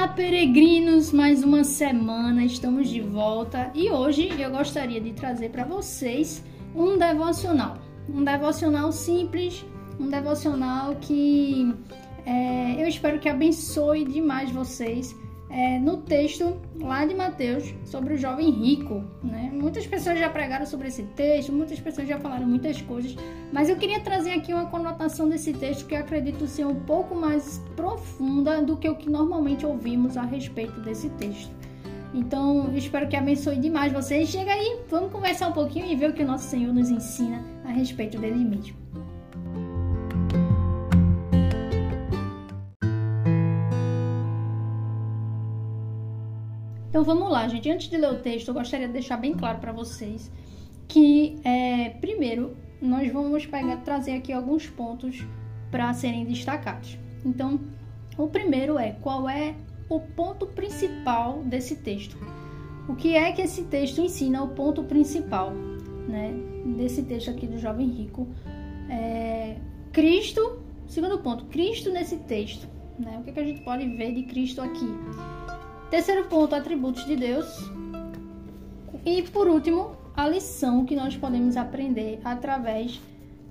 Olá, peregrinos! Mais uma semana, estamos de volta e hoje eu gostaria de trazer para vocês um devocional. Um devocional simples, um devocional que é, eu espero que abençoe demais vocês é, no texto lá de Mateus sobre o jovem rico. Né? Muitas pessoas já pregaram sobre esse texto, muitas pessoas já falaram muitas coisas, mas eu queria trazer aqui uma conotação desse texto que eu acredito ser um pouco mais profunda do que o que normalmente ouvimos a respeito desse texto. Então, espero que abençoe demais vocês. Chega aí, vamos conversar um pouquinho e ver o que o nosso Senhor nos ensina a respeito dele mesmo. Então vamos lá, gente. Antes de ler o texto, eu gostaria de deixar bem claro para vocês que, é, primeiro, nós vamos pegar, trazer aqui alguns pontos para serem destacados. Então, o primeiro é qual é o ponto principal desse texto. O que é que esse texto ensina? O ponto principal, né, desse texto aqui do jovem rico. É, Cristo, segundo ponto, Cristo nesse texto. Né, o que, é que a gente pode ver de Cristo aqui? Terceiro ponto, atributos de Deus. E por último, a lição que nós podemos aprender através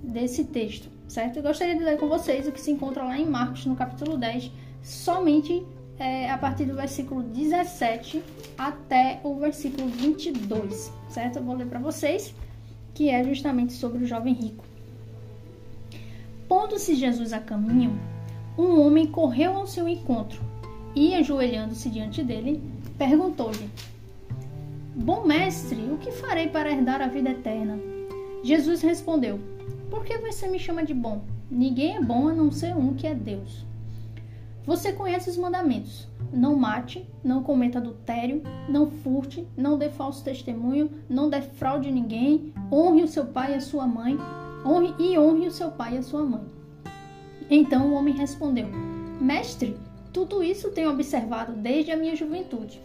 desse texto, certo? Eu gostaria de ler com vocês o que se encontra lá em Marcos, no capítulo 10, somente é, a partir do versículo 17 até o versículo 22, certo? Eu vou ler para vocês, que é justamente sobre o jovem rico. Pondo-se Jesus a caminho, um homem correu ao seu encontro e, ajoelhando-se diante dele, perguntou-lhe: Bom mestre, o que farei para herdar a vida eterna? Jesus respondeu: Por que você me chama de bom? Ninguém é bom a não ser um que é Deus. Você conhece os mandamentos: não mate, não cometa adultério, não furte, não dê falso testemunho, não defraude ninguém, honre o seu pai e a sua mãe, honre e honre o seu pai e a sua mãe. Então o homem respondeu: Mestre, tudo isso tenho observado desde a minha juventude.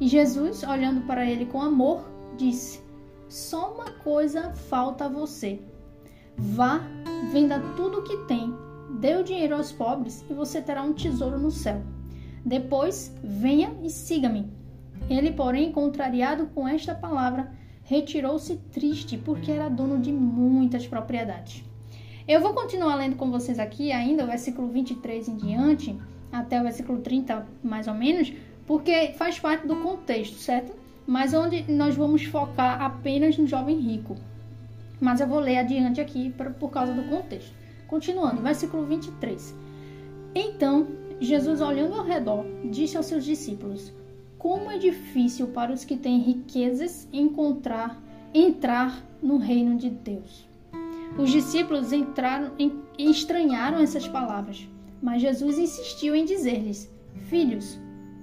E Jesus, olhando para ele com amor, disse: Só uma coisa falta a você. Vá, venda tudo o que tem, dê o dinheiro aos pobres e você terá um tesouro no céu. Depois, venha e siga-me. Ele, porém, contrariado com esta palavra, retirou-se triste porque era dono de muitas propriedades. Eu vou continuar lendo com vocês aqui ainda o versículo 23 em diante até o versículo 30, mais ou menos, porque faz parte do contexto, certo? Mas onde nós vamos focar apenas no jovem rico. Mas eu vou ler adiante aqui por, causa do contexto. Continuando, versículo 23. Então, Jesus, olhando ao redor, disse aos seus discípulos: Como é difícil para os que têm riquezas encontrar entrar no reino de Deus. Os discípulos entraram estranharam essas palavras. Mas Jesus insistiu em dizer-lhes: Filhos,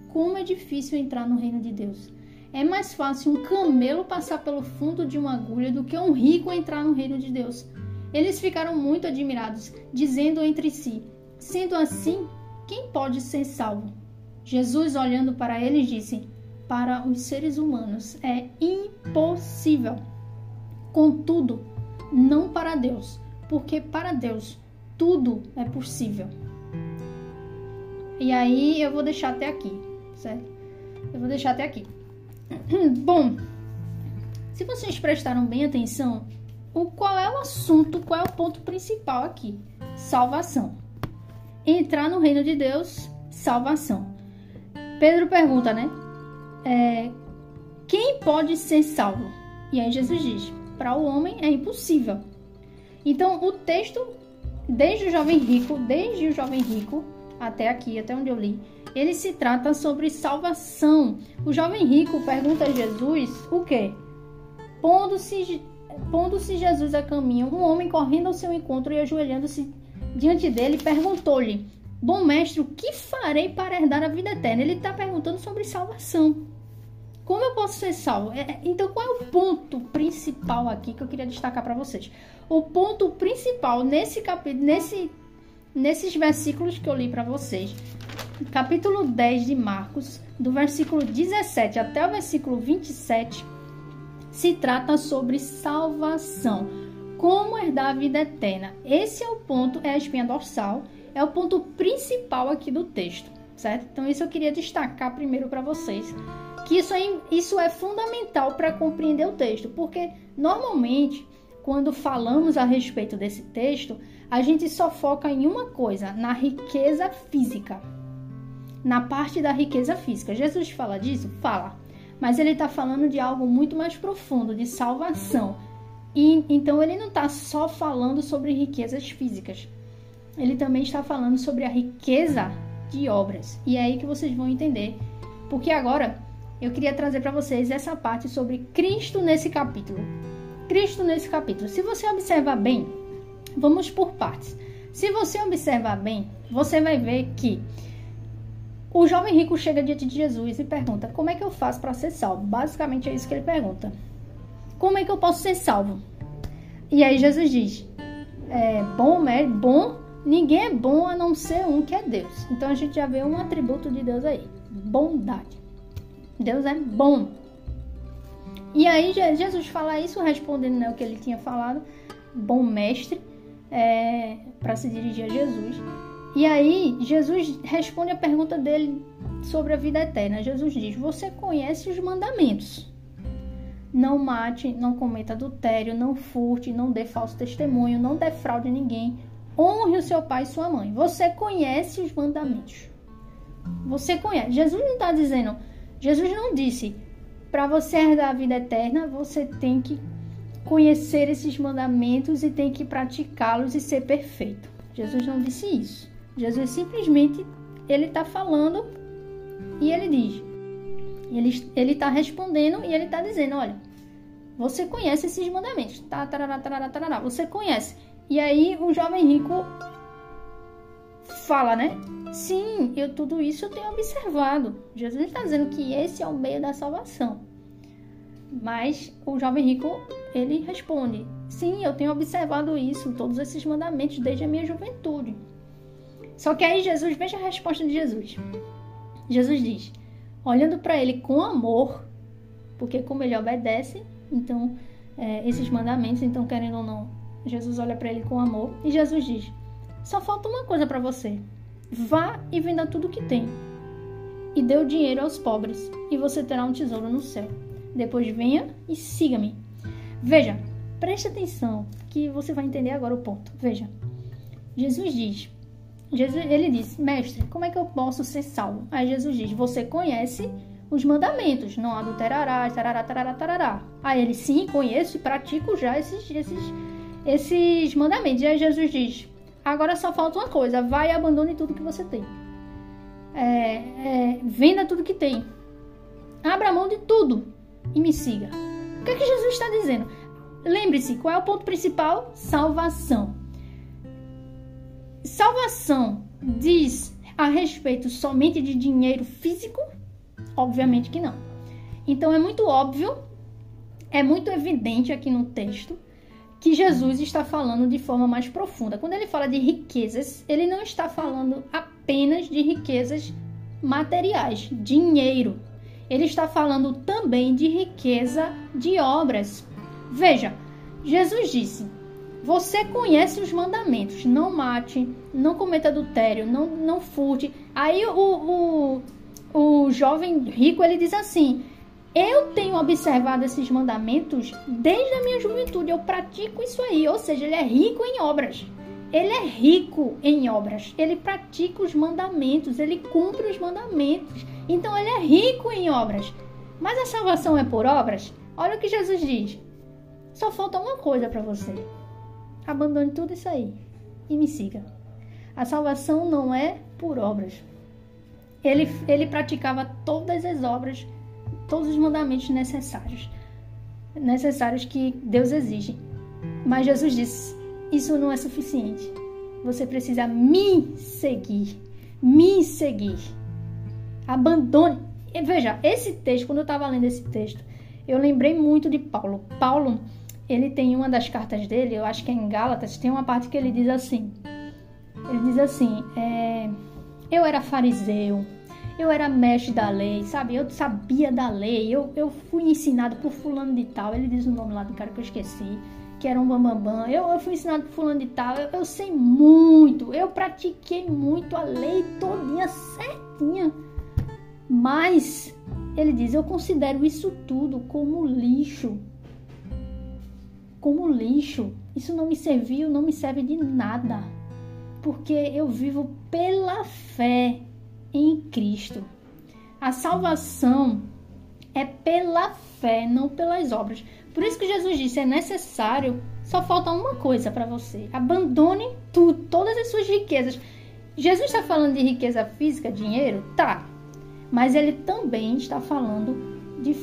como é difícil entrar no reino de Deus. É mais fácil um camelo passar pelo fundo de uma agulha do que um rico entrar no reino de Deus. Eles ficaram muito admirados, dizendo entre si: Sendo assim, quem pode ser salvo? Jesus, olhando para eles, disse: Para os seres humanos é impossível. Contudo, não para Deus, porque para Deus tudo é possível. E aí eu vou deixar até aqui, certo? Eu vou deixar até aqui. Bom, se vocês prestaram bem atenção, o qual é o assunto, qual é o ponto principal aqui? Salvação. Entrar no reino de Deus, salvação. Pedro pergunta, né? É, quem pode ser salvo? E aí Jesus diz: para o homem é impossível. Então o texto, desde o jovem rico, desde o jovem rico, até aqui, até onde eu li, ele se trata sobre salvação. O jovem rico pergunta a Jesus o quê? Pondo-se pondo-se Jesus a caminho, um homem correndo ao seu encontro e ajoelhando-se diante dele, perguntou-lhe: Bom mestre, o que farei para herdar a vida eterna? Ele está perguntando sobre salvação. Como eu posso ser salvo? É, é, então, qual é o ponto principal aqui que eu queria destacar para vocês? O ponto principal nesse capítulo, nesse nesses versículos que eu li para vocês, capítulo 10 de Marcos, do versículo 17 até o versículo 27, se trata sobre salvação. Como herdar a vida eterna? Esse é o ponto, é a espinha dorsal, é o ponto principal aqui do texto, certo? Então isso eu queria destacar primeiro para vocês, que isso é, isso é fundamental para compreender o texto, porque normalmente quando falamos a respeito desse texto, a gente só foca em uma coisa, na riqueza física. Na parte da riqueza física. Jesus fala disso? Fala. Mas ele está falando de algo muito mais profundo, de salvação. E então ele não está só falando sobre riquezas físicas. Ele também está falando sobre a riqueza de obras. E é aí que vocês vão entender. Porque agora eu queria trazer para vocês essa parte sobre Cristo nesse capítulo. Cristo nesse capítulo. Se você observar bem, vamos por partes. Se você observar bem, você vai ver que o jovem rico chega diante de Jesus e pergunta: Como é que eu faço para ser salvo? Basicamente é isso que ele pergunta. Como é que eu posso ser salvo? E aí Jesus diz: é, Bom, é bom, ninguém é bom a não ser um que é Deus. Então a gente já vê um atributo de Deus aí: bondade. Deus é bom. E aí Jesus fala isso respondendo né, o que ele tinha falado, bom mestre, é, para se dirigir a Jesus. E aí, Jesus responde a pergunta dele sobre a vida eterna. Jesus diz: Você conhece os mandamentos. Não mate, não cometa adultério, não furte, não dê falso testemunho, não defraude ninguém. Honre o seu pai e sua mãe. Você conhece os mandamentos. Você conhece. Jesus não está dizendo. Jesus não disse: para você herdar a vida eterna, você tem que conhecer esses mandamentos e tem que praticá-los e ser perfeito. Jesus não disse isso. Jesus simplesmente ele está falando e ele diz, ele está respondendo e ele está dizendo, olha, você conhece esses mandamentos, tá, tarará, tarará, tarará, você conhece. E aí o jovem rico fala, né? Sim, eu tudo isso eu tenho observado. Jesus está dizendo que esse é o meio da salvação. Mas o jovem rico ele responde: Sim, eu tenho observado isso, todos esses mandamentos desde a minha juventude. Só que aí Jesus, veja a resposta de Jesus. Jesus diz, olhando para ele com amor, porque como ele obedece, então é, esses mandamentos, então querendo ou não, Jesus olha para ele com amor e Jesus diz: só falta uma coisa para você. Vá e venda tudo que tem e dê o dinheiro aos pobres e você terá um tesouro no céu. Depois venha e siga-me. Veja, preste atenção que você vai entender agora o ponto. Veja, Jesus diz Jesus, ele disse, mestre, como é que eu posso ser salvo? Aí Jesus diz, você conhece os mandamentos, não adulterarás, tarará, tarará, tarará. Aí ele, sim, conheço e pratico já esses, esses, esses mandamentos. Aí Jesus diz, agora só falta uma coisa, vai e abandone tudo que você tem. É, é, venda tudo que tem. Abra mão de tudo e me siga. O que é que Jesus está dizendo? Lembre-se, qual é o ponto principal? Salvação salvação diz a respeito somente de dinheiro físico? Obviamente que não. Então é muito óbvio, é muito evidente aqui no texto que Jesus está falando de forma mais profunda. Quando ele fala de riquezas, ele não está falando apenas de riquezas materiais, dinheiro. Ele está falando também de riqueza de obras. Veja, Jesus disse: você conhece os mandamentos: não mate, não cometa adultério, não, não furte. Aí o, o, o jovem rico ele diz assim: Eu tenho observado esses mandamentos desde a minha juventude, eu pratico isso aí. Ou seja, ele é rico em obras. Ele é rico em obras, ele pratica os mandamentos, ele cumpre os mandamentos. Então ele é rico em obras. Mas a salvação é por obras? Olha o que Jesus diz. Só falta uma coisa para você. Abandone tudo isso aí e me siga. A salvação não é por obras. Ele, ele praticava todas as obras, todos os mandamentos necessários, necessários que Deus exige. Mas Jesus disse: Isso não é suficiente. Você precisa me seguir. Me seguir. Abandone. E veja, esse texto, quando eu estava lendo esse texto, eu lembrei muito de Paulo. Paulo ele tem uma das cartas dele, eu acho que é em Gálatas, tem uma parte que ele diz assim: ele diz assim, é, eu era fariseu, eu era mestre da lei, sabe? Eu sabia da lei, eu, eu fui ensinado por fulano de tal, ele diz o nome lá do cara que eu esqueci, que era um bambambam, eu, eu fui ensinado por fulano de tal, eu, eu sei muito, eu pratiquei muito a lei todinha certinha. Mas ele diz: Eu considero isso tudo como lixo. Como lixo. Isso não me serviu, não me serve de nada. Porque eu vivo pela fé em Cristo. A salvação é pela fé, não pelas obras. Por isso que Jesus disse: é necessário, só falta uma coisa para você. Abandone tudo, todas as suas riquezas. Jesus está falando de riqueza física, dinheiro? Tá. Mas ele também está falando de,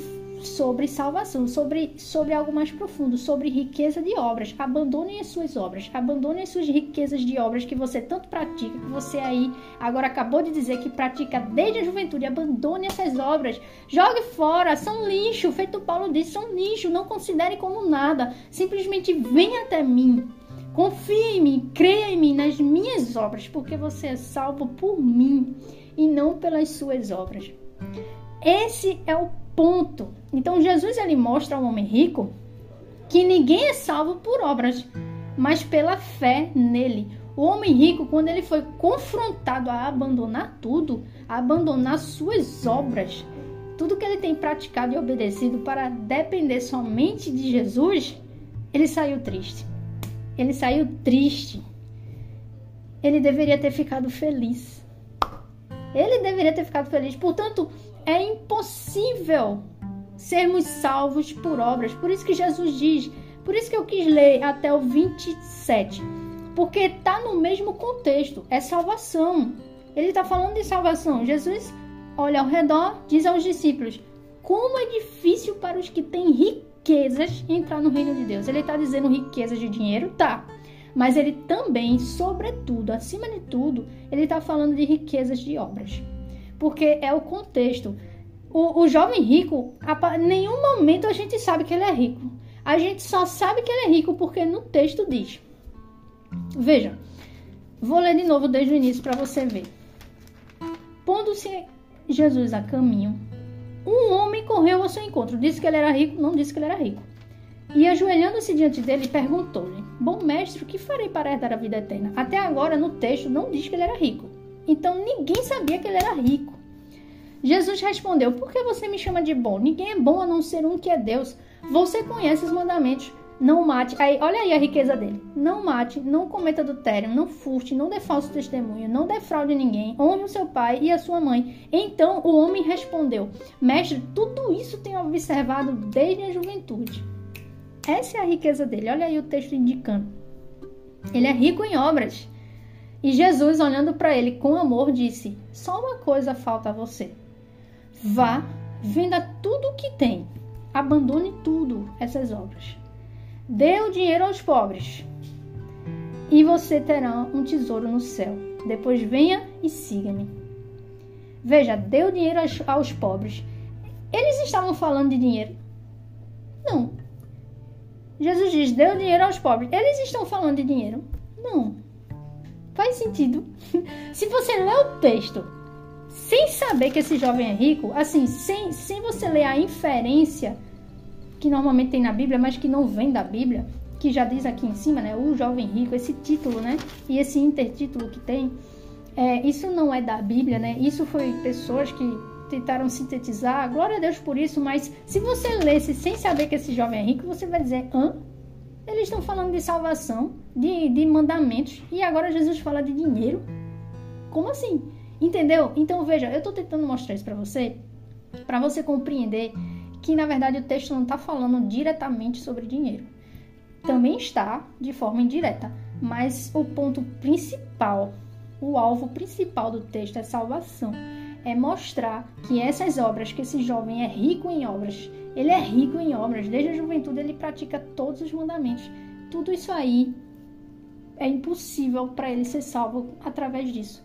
sobre salvação, sobre, sobre algo mais profundo, sobre riqueza de obras. Abandone as suas obras, abandone as suas riquezas de obras que você tanto pratica, que você aí agora acabou de dizer que pratica desde a juventude. Abandone essas obras, jogue fora, são lixo. Feito Paulo disse, são lixo. Não considere como nada. Simplesmente venha até mim. Confie em mim, creia em mim, nas minhas obras, porque você é salvo por mim e não pelas suas obras. Esse é o ponto. Então Jesus ele mostra ao homem rico que ninguém é salvo por obras, mas pela fé nele. O homem rico, quando ele foi confrontado a abandonar tudo, a abandonar suas obras, tudo que ele tem praticado e obedecido para depender somente de Jesus, ele saiu triste. Ele saiu triste. Ele deveria ter ficado feliz. Ele deveria ter ficado feliz. Portanto, é impossível sermos salvos por obras. Por isso que Jesus diz, por isso que eu quis ler até o 27. Porque está no mesmo contexto, é salvação. Ele está falando de salvação. Jesus olha ao redor, diz aos discípulos: Como é difícil para os que têm riquezas entrar no reino de Deus. Ele está dizendo riquezas de dinheiro? Tá mas ele também, sobretudo, acima de tudo, ele está falando de riquezas de obras. Porque é o contexto. O, o jovem rico, em nenhum momento a gente sabe que ele é rico. A gente só sabe que ele é rico porque no texto diz. Veja, vou ler de novo desde o início para você ver. Pondo-se Jesus a caminho, um homem correu ao seu encontro. Disse que ele era rico, não disse que ele era rico. E ajoelhando-se diante dele, perguntou-lhe: Bom mestre, o que farei para herdar a vida eterna? Até agora, no texto, não diz que ele era rico. Então ninguém sabia que ele era rico. Jesus respondeu: Por que você me chama de bom? Ninguém é bom a não ser um que é Deus. Você conhece os mandamentos. Não mate. Aí, olha aí a riqueza dele. Não mate, não cometa adultério, não furte, não dê falso testemunho, não defraude ninguém, honre o seu pai e a sua mãe. Então o homem respondeu: Mestre, tudo isso tenho observado desde a juventude. Essa é a riqueza dele. Olha aí o texto indicando. Ele é rico em obras. E Jesus, olhando para ele com amor, disse: Só uma coisa falta a você. Vá, venda tudo o que tem. Abandone tudo essas obras. Dê o dinheiro aos pobres. E você terá um tesouro no céu. Depois venha e siga-me. Veja, dê o dinheiro aos, aos pobres. Eles estavam falando de dinheiro? Não. Jesus diz: dê o dinheiro aos pobres. Eles estão falando de dinheiro? Não. Faz sentido. Se você lê o texto sem saber que esse jovem é rico, assim, sem, sem você ler a inferência que normalmente tem na Bíblia, mas que não vem da Bíblia, que já diz aqui em cima, né? O jovem rico, esse título, né? E esse intertítulo que tem, é, isso não é da Bíblia, né? Isso foi pessoas que tentaram sintetizar, glória a Deus por isso, mas se você lesse sem saber que esse jovem é rico, você vai dizer, hã? Eles estão falando de salvação, de, de mandamentos, e agora Jesus fala de dinheiro? Como assim? Entendeu? Então veja, eu estou tentando mostrar isso para você, para você compreender que na verdade o texto não está falando diretamente sobre dinheiro. Também está de forma indireta, mas o ponto principal, o alvo principal do texto é salvação é mostrar que essas obras, que esse jovem é rico em obras, ele é rico em obras, desde a juventude ele pratica todos os mandamentos. Tudo isso aí é impossível para ele ser salvo através disso.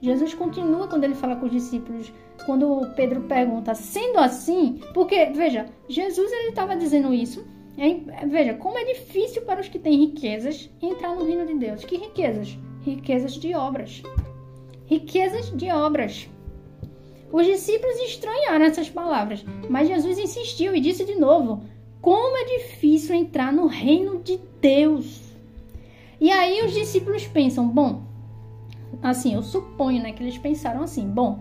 Jesus continua quando ele fala com os discípulos, quando Pedro pergunta, sendo assim, porque, veja, Jesus ele estava dizendo isso, é, veja, como é difícil para os que têm riquezas entrar no reino de Deus. Que riquezas? Riquezas de obras. Riquezas de obras. Os discípulos estranharam essas palavras, mas Jesus insistiu e disse de novo: como é difícil entrar no reino de Deus. E aí os discípulos pensam, bom, assim, eu suponho, né, que eles pensaram assim, bom,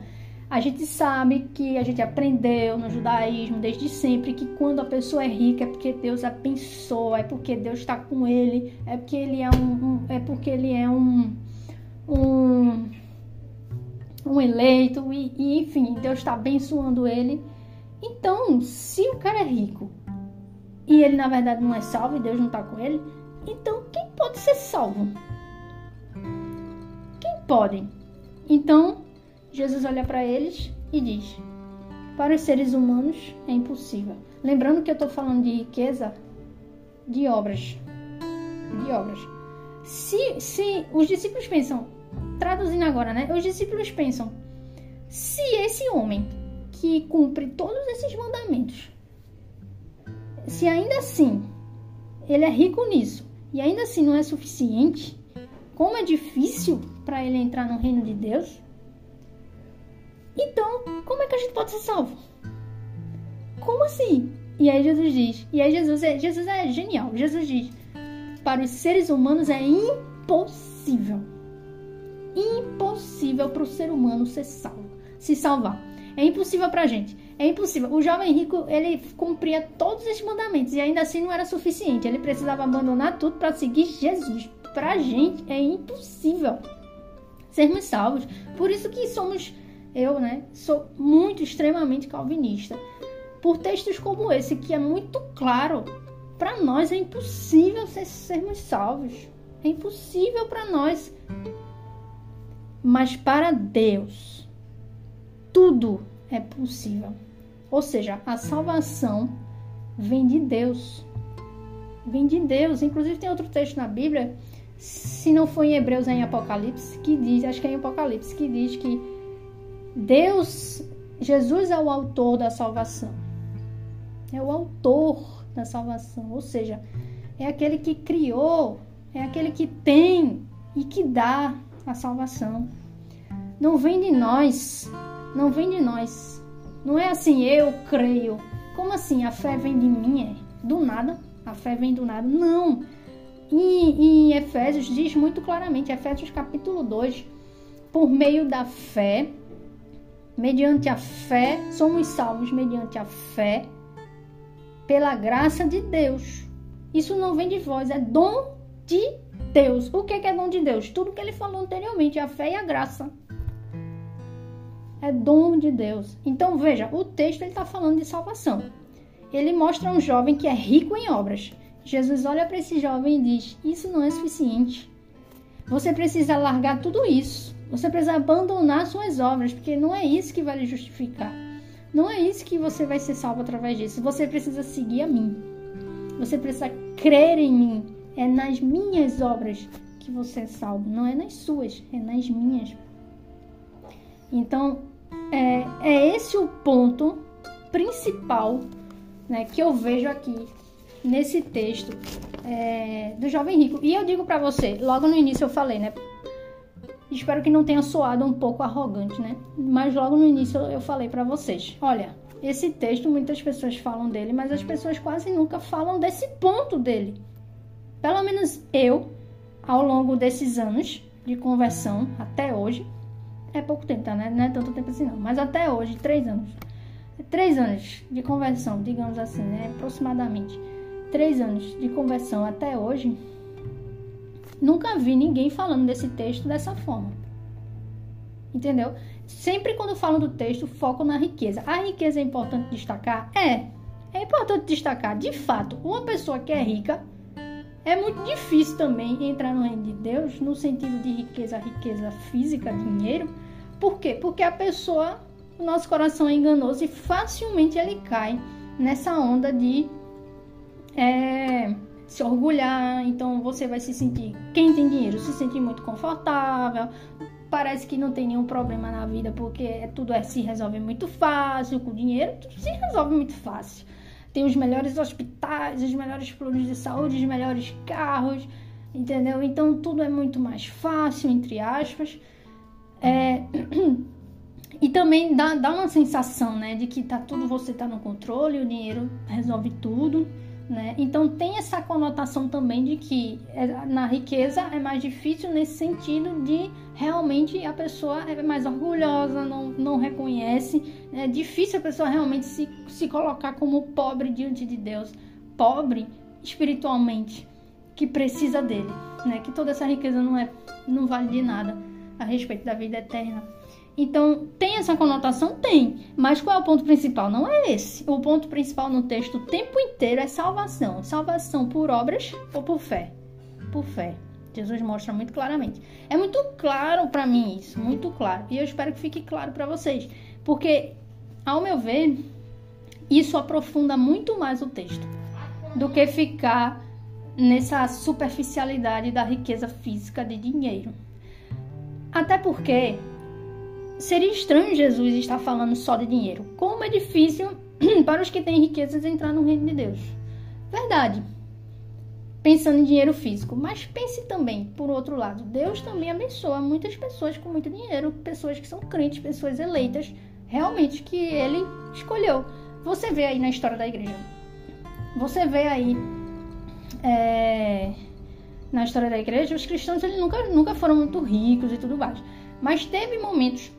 a gente sabe que a gente aprendeu no judaísmo desde sempre que quando a pessoa é rica é porque Deus abençoa, é porque Deus está com ele, é porque ele é um, um, é porque ele é um um, um eleito e, e enfim Deus está abençoando ele. Então, se o cara é rico e ele na verdade não é salvo e Deus não está com ele, então quem pode ser salvo? Quem pode? Então Jesus olha para eles e diz: Para os seres humanos é impossível. Lembrando que eu estou falando de riqueza de obras. De obras. Se, se os discípulos pensam, traduzindo agora, né? Os discípulos pensam: se esse homem que cumpre todos esses mandamentos, se ainda assim ele é rico nisso e ainda assim não é suficiente, como é difícil para ele entrar no reino de Deus? Então, como é que a gente pode ser salvo? Como assim? E aí Jesus diz, e aí Jesus é, Jesus é genial. Jesus diz: para os seres humanos é impossível. Impossível para o ser humano ser salvo, se salvar. É impossível para a gente. É impossível. O jovem rico, ele cumpria todos esses mandamentos e ainda assim não era suficiente. Ele precisava abandonar tudo para seguir Jesus. Para a gente é impossível sermos salvos. Por isso que somos eu, né, sou muito extremamente calvinista. Por textos como esse, que é muito claro, para nós é impossível ser, sermos salvos. É impossível para nós. Mas para Deus, tudo é possível. Ou seja, a salvação vem de Deus. Vem de Deus. Inclusive, tem outro texto na Bíblia, se não for em Hebreus, é em Apocalipse, que diz, acho que é em Apocalipse, que diz que Deus, Jesus é o autor da salvação. É o autor da salvação, ou seja, é aquele que criou, é aquele que tem e que dá a salvação. Não vem de nós, não vem de nós. Não é assim, eu creio. Como assim? A fé vem de mim? É do nada? A fé vem do nada? Não. E em Efésios diz muito claramente, Efésios capítulo 2, por meio da fé, mediante a fé, somos salvos mediante a fé, pela graça de Deus. Isso não vem de vós, é dom de Deus. O que é dom de Deus? Tudo que ele falou anteriormente, a fé e a graça. É dom de Deus. Então veja, o texto está falando de salvação. Ele mostra um jovem que é rico em obras. Jesus olha para esse jovem e diz: Isso não é suficiente. Você precisa largar tudo isso você precisa abandonar suas obras, porque não é isso que vai lhe justificar. Não é isso que você vai ser salvo através disso. Você precisa seguir a mim. Você precisa crer em mim. É nas minhas obras que você é salvo. Não é nas suas, é nas minhas. Então, é, é esse o ponto principal né, que eu vejo aqui nesse texto é, do jovem rico. E eu digo para você, logo no início eu falei, né? Espero que não tenha soado um pouco arrogante, né? Mas logo no início eu falei para vocês, olha, esse texto muitas pessoas falam dele, mas as pessoas quase nunca falam desse ponto dele. Pelo menos eu, ao longo desses anos de conversão até hoje, é pouco tempo, tá? Né? Não é tanto tempo assim não, mas até hoje, três anos. Três anos de conversão, digamos assim, né? Aproximadamente. Três anos de conversão até hoje, Nunca vi ninguém falando desse texto dessa forma. Entendeu? Sempre quando falam do texto, foco na riqueza. A riqueza é importante destacar? É. É importante destacar, de fato, uma pessoa que é rica é muito difícil também entrar no reino de Deus no sentido de riqueza, riqueza física, dinheiro. Por quê? Porque a pessoa, o nosso coração é enganoso e facilmente ele cai nessa onda de é, se orgulhar, então você vai se sentir, quem tem dinheiro, se sentir muito confortável, parece que não tem nenhum problema na vida porque tudo é, se resolve muito fácil, com dinheiro tudo se resolve muito fácil. Tem os melhores hospitais, os melhores planos de saúde, os melhores carros, entendeu? Então tudo é muito mais fácil, entre aspas. É... E também dá, dá uma sensação, né, de que tá tudo, você tá no controle, o dinheiro resolve tudo Né? Então tem essa conotação também de que é, na riqueza é mais difícil nesse sentido de realmente a pessoa é mais orgulhosa, não, não reconhece. É difícil a pessoa realmente se, se colocar como pobre diante de Deus, pobre espiritualmente, que precisa dele, né? Que toda essa riqueza não é não vale de nada a respeito da vida eterna. Então, tem essa conotação? Tem. Mas qual é o ponto principal? Não é esse. O ponto principal no texto o tempo inteiro é salvação. Salvação por obras ou por fé? Por fé. Jesus mostra muito claramente. É muito claro para mim isso, muito claro. E eu espero que fique claro para vocês. Porque, ao meu ver, isso aprofunda muito mais o texto do que ficar nessa superficialidade da riqueza física de dinheiro. Até porque Seria estranho Jesus estar falando só de dinheiro. Como é difícil para os que têm riquezas entrar no reino de Deus. Verdade. Pensando em dinheiro físico. Mas pense também, por outro lado, Deus também abençoa muitas pessoas com muito dinheiro, pessoas que são crentes, pessoas eleitas, realmente que ele escolheu. Você vê aí na história da igreja. Você vê aí é, na história da igreja, os cristãos eles nunca, nunca foram muito ricos e tudo mais. Mas teve momentos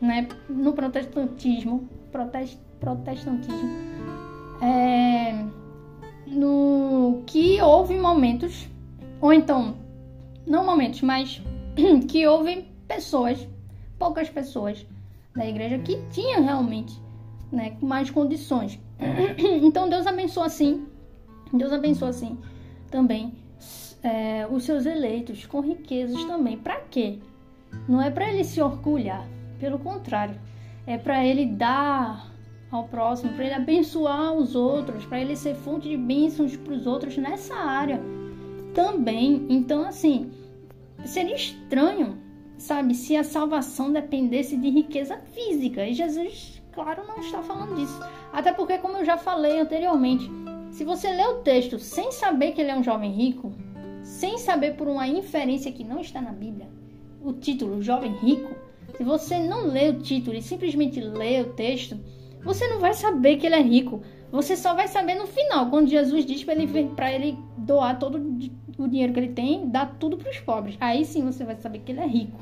né, no protestantismo, protest, protestantismo, é, no que houve momentos, ou então, não momentos, mas que houve pessoas, poucas pessoas da igreja que tinham realmente né, mais condições. Então Deus abençoa assim, Deus abençoa assim também é, os seus eleitos com riquezas também. Para quê? Não é para ele se orgulhar, pelo contrário, é para ele dar ao próximo, para ele abençoar os outros, para ele ser fonte de bênçãos para os outros nessa área também. Então, assim, seria estranho, sabe, se a salvação dependesse de riqueza física. E Jesus, claro, não está falando disso. Até porque, como eu já falei anteriormente, se você lê o texto sem saber que ele é um jovem rico, sem saber por uma inferência que não está na Bíblia, o título Jovem Rico, se você não lê o título e simplesmente lê o texto, você não vai saber que ele é rico. Você só vai saber no final, quando Jesus diz para ele, ele doar todo o dinheiro que ele tem, dar tudo para os pobres. Aí sim você vai saber que ele é rico.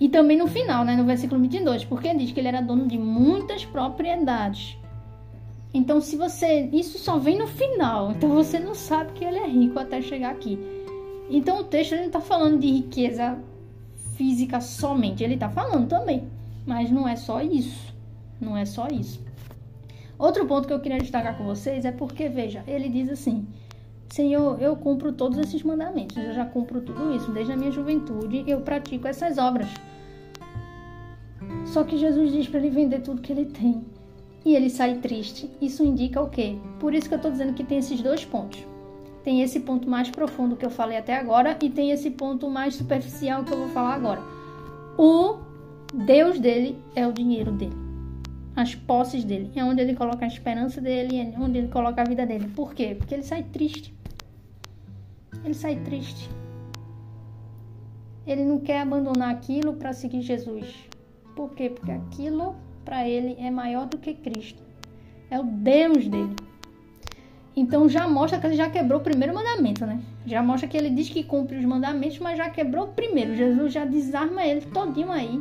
E também no final, né, no versículo 22, porque diz que ele era dono de muitas propriedades. Então, se você. Isso só vem no final. Então, você não sabe que ele é rico até chegar aqui. Então, o texto ele não está falando de riqueza física somente. Ele está falando também, mas não é só isso. Não é só isso. Outro ponto que eu queria destacar com vocês é porque, veja, ele diz assim: Senhor, eu cumpro todos esses mandamentos, eu já cumpro tudo isso, desde a minha juventude eu pratico essas obras. Só que Jesus diz para ele vender tudo que ele tem e ele sai triste. Isso indica o quê? Por isso que eu estou dizendo que tem esses dois pontos tem esse ponto mais profundo que eu falei até agora e tem esse ponto mais superficial que eu vou falar agora. O Deus dele é o dinheiro dele. As posses dele. É onde ele coloca a esperança dele, é onde ele coloca a vida dele. Por quê? Porque ele sai triste. Ele sai triste. Ele não quer abandonar aquilo para seguir Jesus. Por quê? Porque aquilo para ele é maior do que Cristo. É o Deus dele. Então já mostra que ele já quebrou o primeiro mandamento, né? Já mostra que ele diz que cumpre os mandamentos, mas já quebrou o primeiro. Jesus já desarma ele todinho aí,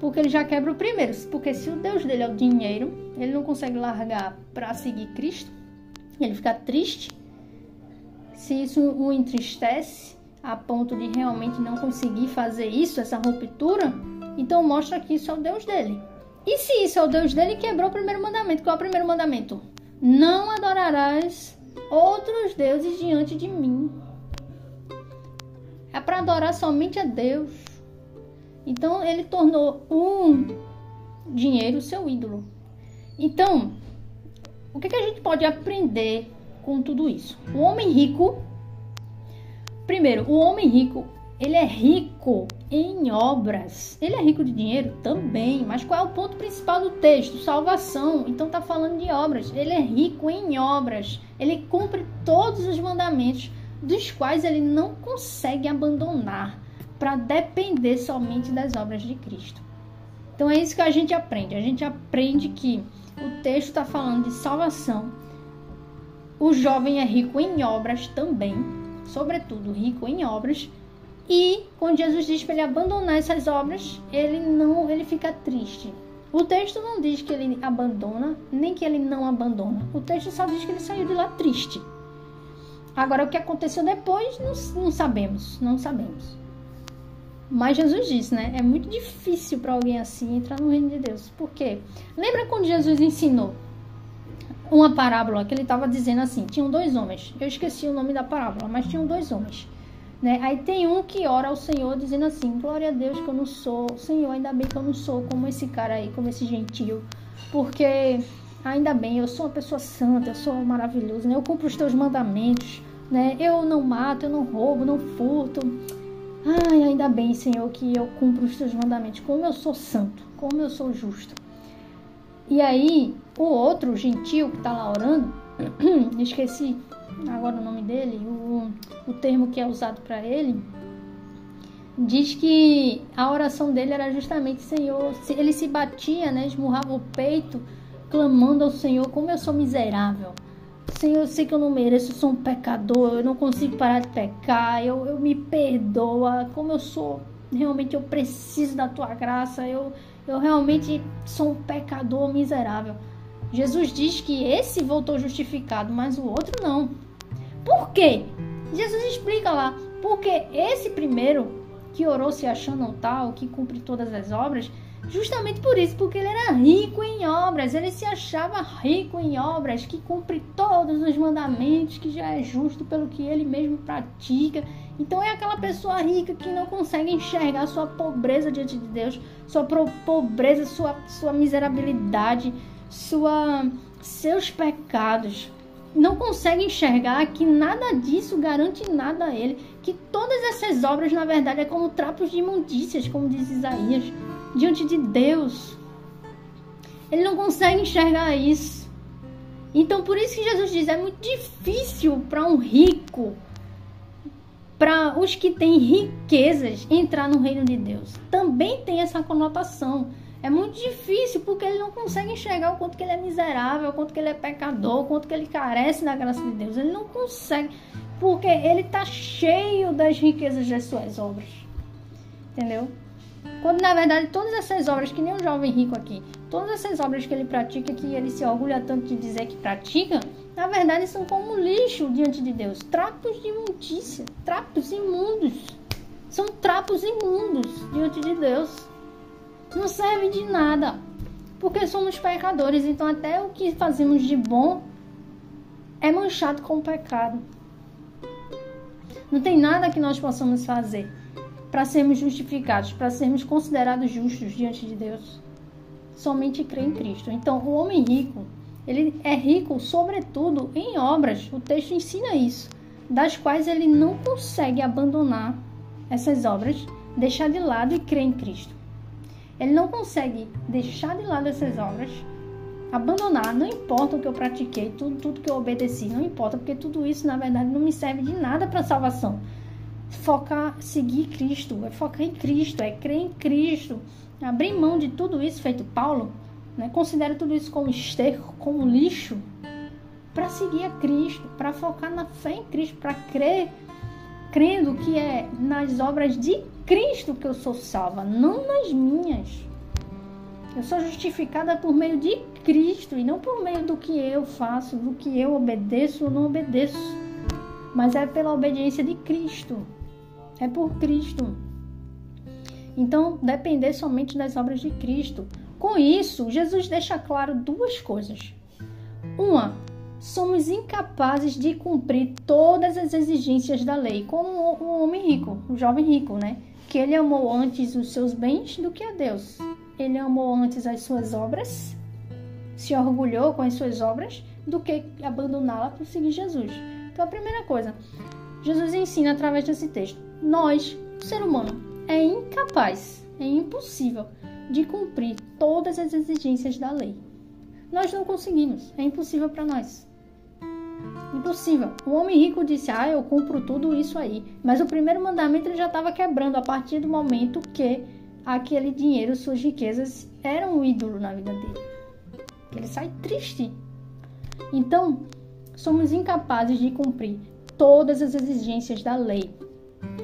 porque ele já quebra o primeiro. Porque se o Deus dele é o dinheiro, ele não consegue largar para seguir Cristo, ele fica triste. Se isso o entristece a ponto de realmente não conseguir fazer isso, essa ruptura, então mostra que isso é o Deus dele. E se isso é o Deus dele, quebrou o primeiro mandamento. Qual é o primeiro mandamento? Não adorarás outros deuses diante de mim. É para adorar somente a Deus. Então ele tornou um dinheiro seu ídolo. Então, o que, que a gente pode aprender com tudo isso? O homem rico, primeiro, o homem rico ele é rico em obras. Ele é rico de dinheiro também, mas qual é o ponto principal do texto? Salvação. Então está falando de obras. Ele é rico em obras. Ele cumpre todos os mandamentos, dos quais ele não consegue abandonar para depender somente das obras de Cristo. Então é isso que a gente aprende. A gente aprende que o texto está falando de salvação O jovem é rico em obras também, sobretudo rico em obras. E quando Jesus diz para ele abandonar essas obras, ele não, ele fica triste. O texto não diz que ele abandona, nem que ele não abandona. O texto só diz que ele saiu de lá triste. Agora, o que aconteceu depois, não, não sabemos, não sabemos. Mas Jesus disse, né? É muito difícil para alguém assim entrar no reino de Deus. Por quê? Lembra quando Jesus ensinou uma parábola que ele estava dizendo assim: tinham dois homens. Eu esqueci o nome da parábola, mas tinham dois homens. Né? Aí tem um que ora ao Senhor dizendo assim: Glória a Deus que eu não sou, Senhor, ainda bem que eu não sou como esse cara aí, como esse gentil, porque ainda bem, eu sou uma pessoa santa, eu sou maravilhoso, né? eu cumpro os teus mandamentos, né? eu não mato, eu não roubo, não furto. Ai, ainda bem, Senhor, que eu cumpro os teus mandamentos, como eu sou santo, como eu sou justo. E aí, o outro, gentil, que está lá orando, esqueci agora o nome dele, o, o termo que é usado para ele, diz que a oração dele era justamente Senhor, ele se batia, né, esmurrava o peito, clamando ao Senhor, como eu sou miserável. Senhor, eu sei que eu não mereço, eu sou um pecador, eu não consigo parar de pecar, eu, eu me perdoa, como eu sou, realmente eu preciso da tua graça, eu, eu realmente sou um pecador miserável. Jesus diz que esse voltou justificado, mas o outro não. Por quê? Jesus explica lá. Porque esse primeiro, que orou se achando tal, que cumpre todas as obras, justamente por isso, porque ele era rico em obras, ele se achava rico em obras, que cumpre todos os mandamentos, que já é justo pelo que ele mesmo pratica. Então é aquela pessoa rica que não consegue enxergar sua pobreza diante de Deus, sua pobreza, sua, sua miserabilidade, sua, seus pecados não consegue enxergar que nada disso garante nada a ele, que todas essas obras na verdade é como trapos de imundícias, como diz Isaías, diante de Deus. Ele não consegue enxergar isso. Então por isso que Jesus diz, é muito difícil para um rico, para os que têm riquezas entrar no reino de Deus. Também tem essa conotação é muito difícil porque ele não consegue enxergar o quanto que ele é miserável, o quanto que ele é pecador, o quanto que ele carece da graça de Deus. Ele não consegue, porque ele está cheio das riquezas das suas obras. Entendeu? Quando na verdade todas essas obras, que nem o jovem rico aqui, todas essas obras que ele pratica, que ele se orgulha tanto de dizer que pratica, na verdade são como lixo diante de Deus. Trapos de imundícia, trapos imundos. São trapos imundos diante de Deus não serve de nada. Porque somos pecadores, então até o que fazemos de bom é manchado com o pecado. Não tem nada que nós possamos fazer para sermos justificados, para sermos considerados justos diante de Deus. Somente crer em Cristo. Então, o homem rico, ele é rico sobretudo em obras. O texto ensina isso, das quais ele não consegue abandonar essas obras, deixar de lado e crer em Cristo. Ele não consegue deixar de lado essas obras, abandonar, não importa o que eu pratiquei, tudo, tudo que eu obedeci, não importa, porque tudo isso na verdade não me serve de nada para salvação. Focar, seguir Cristo, é focar em Cristo, é crer em Cristo, abrir mão de tudo isso feito Paulo, né? Considera tudo isso como esterco, como lixo, para seguir a Cristo, para focar na fé em Cristo, para crer, crendo que é nas obras de Cristo que eu sou salva, não nas minhas. Eu sou justificada por meio de Cristo e não por meio do que eu faço, do que eu obedeço ou não obedeço. Mas é pela obediência de Cristo. É por Cristo. Então, depender somente das obras de Cristo. Com isso, Jesus deixa claro duas coisas. Uma, somos incapazes de cumprir todas as exigências da lei, como o homem rico, o jovem rico, né? que ele amou antes os seus bens do que a Deus. Ele amou antes as suas obras, se orgulhou com as suas obras, do que abandoná-la para seguir Jesus. Então, a primeira coisa, Jesus ensina através desse texto: nós, o ser humano, é incapaz, é impossível de cumprir todas as exigências da lei. Nós não conseguimos, é impossível para nós. Impossível. O homem rico disse: Ah, eu cumpro tudo isso aí. Mas o primeiro mandamento ele já estava quebrando a partir do momento que aquele dinheiro, suas riquezas, eram um ídolo na vida dele. Ele sai triste. Então, somos incapazes de cumprir todas as exigências da lei.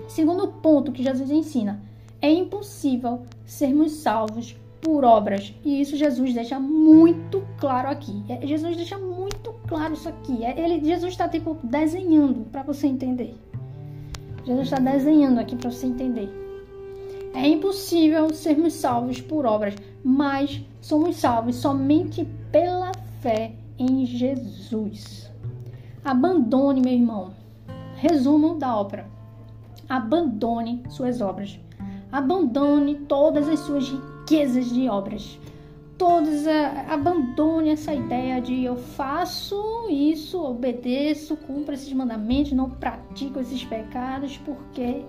Segundo ponto que Jesus ensina, é impossível sermos salvos por obras. E isso Jesus deixa muito claro aqui. É, Jesus deixa muito claro isso aqui. É, ele, Jesus está tipo desenhando para você entender. Jesus está desenhando aqui para você entender. É impossível sermos salvos por obras, mas somos salvos somente pela fé em Jesus. Abandone, meu irmão. Resumo da obra. Abandone suas obras. Abandone todas as suas riquezas de obras. Todos abandone essa ideia de eu faço isso, obedeço, cumpro esses mandamentos, não pratico esses pecados porque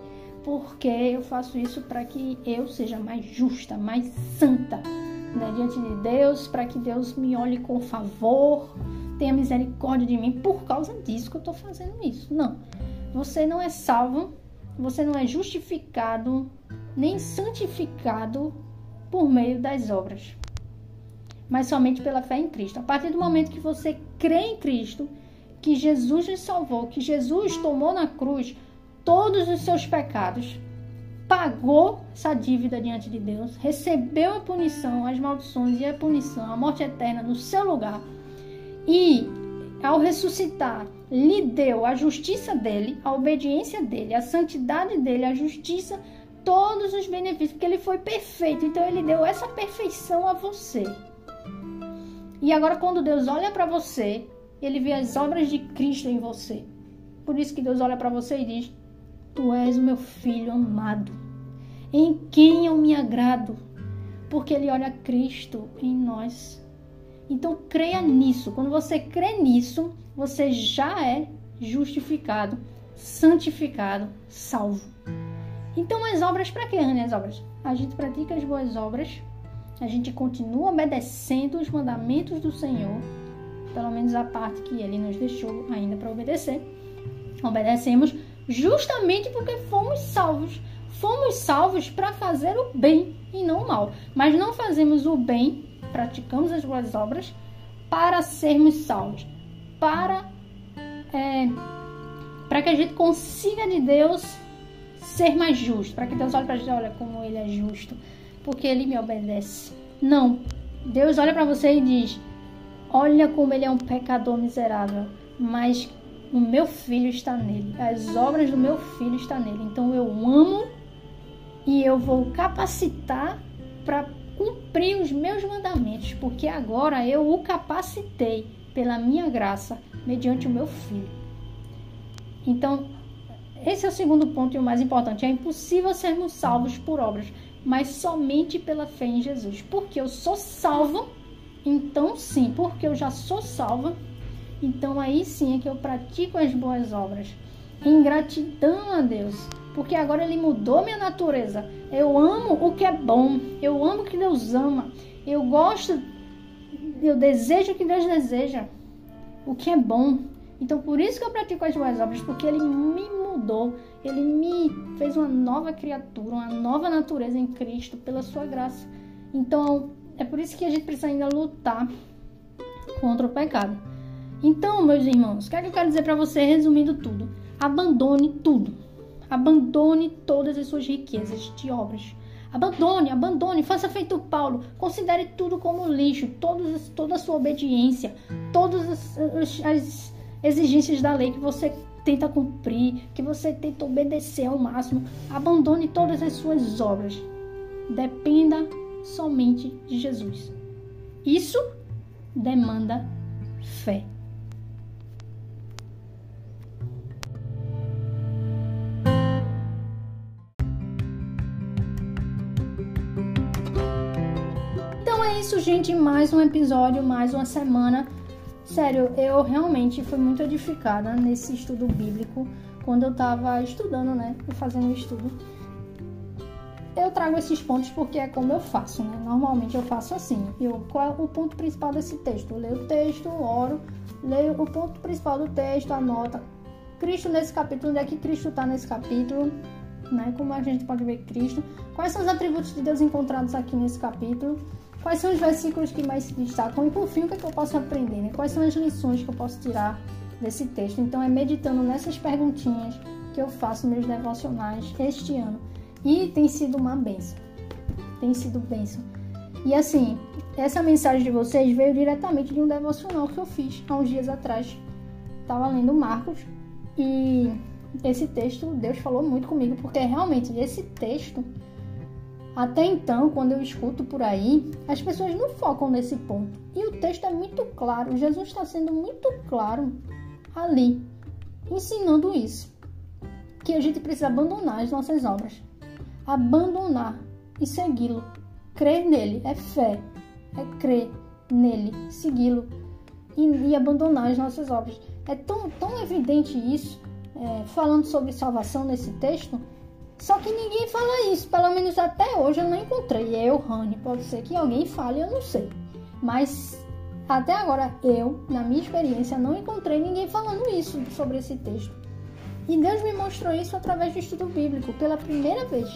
porque eu faço isso para que eu seja mais justa, mais santa né, diante de Deus, para que Deus me olhe com favor, tenha misericórdia de mim por causa disso que eu estou fazendo isso. Não, você não é salvo, você não é justificado nem santificado por meio das obras, mas somente pela fé em Cristo. A partir do momento que você crê em Cristo, que Jesus lhe salvou, que Jesus tomou na cruz todos os seus pecados, pagou essa dívida diante de Deus, recebeu a punição, as maldições e a punição, a morte eterna no seu lugar, e ao ressuscitar, lhe deu a justiça dele, a obediência dele, a santidade dele, a justiça todos os benefícios, porque ele foi perfeito. Então ele deu essa perfeição a você. E agora quando Deus olha para você, ele vê as obras de Cristo em você. Por isso que Deus olha para você e diz: Tu és o meu filho amado, em quem eu me agrado, porque ele olha Cristo em nós. Então creia nisso. Quando você crê nisso, você já é justificado, santificado, salvo. Então, as obras, para que, Rani, as obras? A gente pratica as boas obras, a gente continua obedecendo os mandamentos do Senhor, pelo menos a parte que ele nos deixou ainda para obedecer. Obedecemos justamente porque fomos salvos. Fomos salvos para fazer o bem e não o mal. Mas não fazemos o bem, praticamos as boas obras para sermos salvos, para é, para que a gente consiga de Deus ser mais justo, para que Deus olhe para a gente, olha como ele é justo, porque ele me obedece. Não. Deus olha para você e diz: Olha como ele é um pecador miserável, mas o meu filho está nele. As obras do meu filho estão nele. Então eu amo e eu vou capacitar para cumprir os meus mandamentos, porque agora eu o capacitei pela minha graça mediante o meu filho. Então, esse é o segundo ponto e o mais importante. É impossível sermos salvos por obras, mas somente pela fé em Jesus. Porque eu sou salvo, então sim, porque eu já sou salva, então aí sim é que eu pratico as boas obras. Em gratidão a Deus, porque agora Ele mudou minha natureza. Eu amo o que é bom, eu amo o que Deus ama, eu gosto, eu desejo o que Deus deseja, o que é bom. Então por isso que eu pratico as boas obras, porque Ele me ele me fez uma nova criatura, uma nova natureza em Cristo pela sua graça. Então, é por isso que a gente precisa ainda lutar contra o pecado. Então, meus irmãos, o que, é que eu quero dizer para você, resumindo tudo? Abandone tudo. Abandone todas as suas riquezas de obras. Abandone, abandone, faça feito Paulo. Considere tudo como lixo, todos, toda a sua obediência, todas as, as, as exigências da lei que você tenta cumprir, que você tenta obedecer ao máximo. Abandone todas as suas obras. Dependa somente de Jesus. Isso demanda fé. Então é isso, gente. Mais um episódio, mais uma semana Sério, eu realmente fui muito edificada nesse estudo bíblico quando eu tava estudando, né? Fazendo o estudo. Eu trago esses pontos porque é como eu faço, né? Normalmente eu faço assim. Eu, qual é o ponto principal desse texto? Eu leio o texto, oro, leio o ponto principal do texto, anota. Cristo nesse capítulo, onde é que Cristo está nesse capítulo? Né? Como a gente pode ver Cristo? Quais são os atributos de Deus encontrados aqui nesse capítulo? Quais são os versículos que mais se destacam? E por fim, o que, é que eu posso aprender? Né? Quais são as lições que eu posso tirar desse texto. Então é meditando nessas perguntinhas que eu faço meus devocionais este ano. E tem sido uma benção. Tem sido benção. E assim, essa mensagem de vocês veio diretamente de um devocional que eu fiz há uns dias atrás. Estava lendo Marcos e esse texto, Deus falou muito comigo, porque realmente esse texto, até então, quando eu escuto por aí, as pessoas não focam nesse ponto. E o texto é muito claro, Jesus está sendo muito claro ali, ensinando isso. Que a gente precisa abandonar as nossas obras. Abandonar e segui-lo. Crer nele é fé, é crer nele, segui-lo e, e, abandonar as nossas obras. É tão, tão evidente isso é, falando sobre salvação nesse texto, só que ninguém fala isso, pelo menos até hoje eu não encontrei. Eu, Rani, pode ser que alguém fale, eu não sei. Mas até agora eu, na minha experiência, não encontrei ninguém falando isso sobre esse texto. E Deus me mostrou isso através do estudo bíblico, pela primeira vez.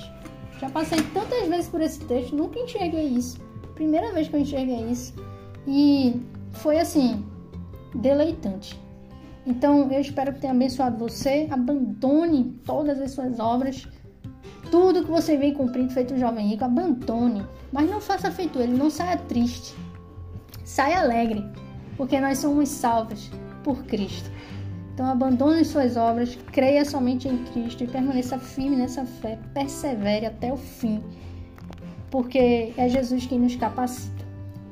Já passei tantas vezes por esse texto, nunca enxerguei isso. Primeira vez que eu enxerguei isso. E foi assim, deleitante. Então, eu espero que tenha abençoado você. Abandone todas as suas obras. Tudo que você vem cumprindo feito jovem rico, abandone. Mas não faça feito ele, não saia triste. Saia alegre, porque nós somos salvos por Cristo. Então abandone suas obras, creia somente em Cristo e permaneça firme nessa fé, persevere até o fim, porque é Jesus quem nos capacita.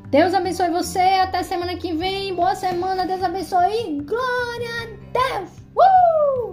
Deus abençoe você. Até semana que vem. Boa semana. Deus abençoe. Glória a Deus. Uh!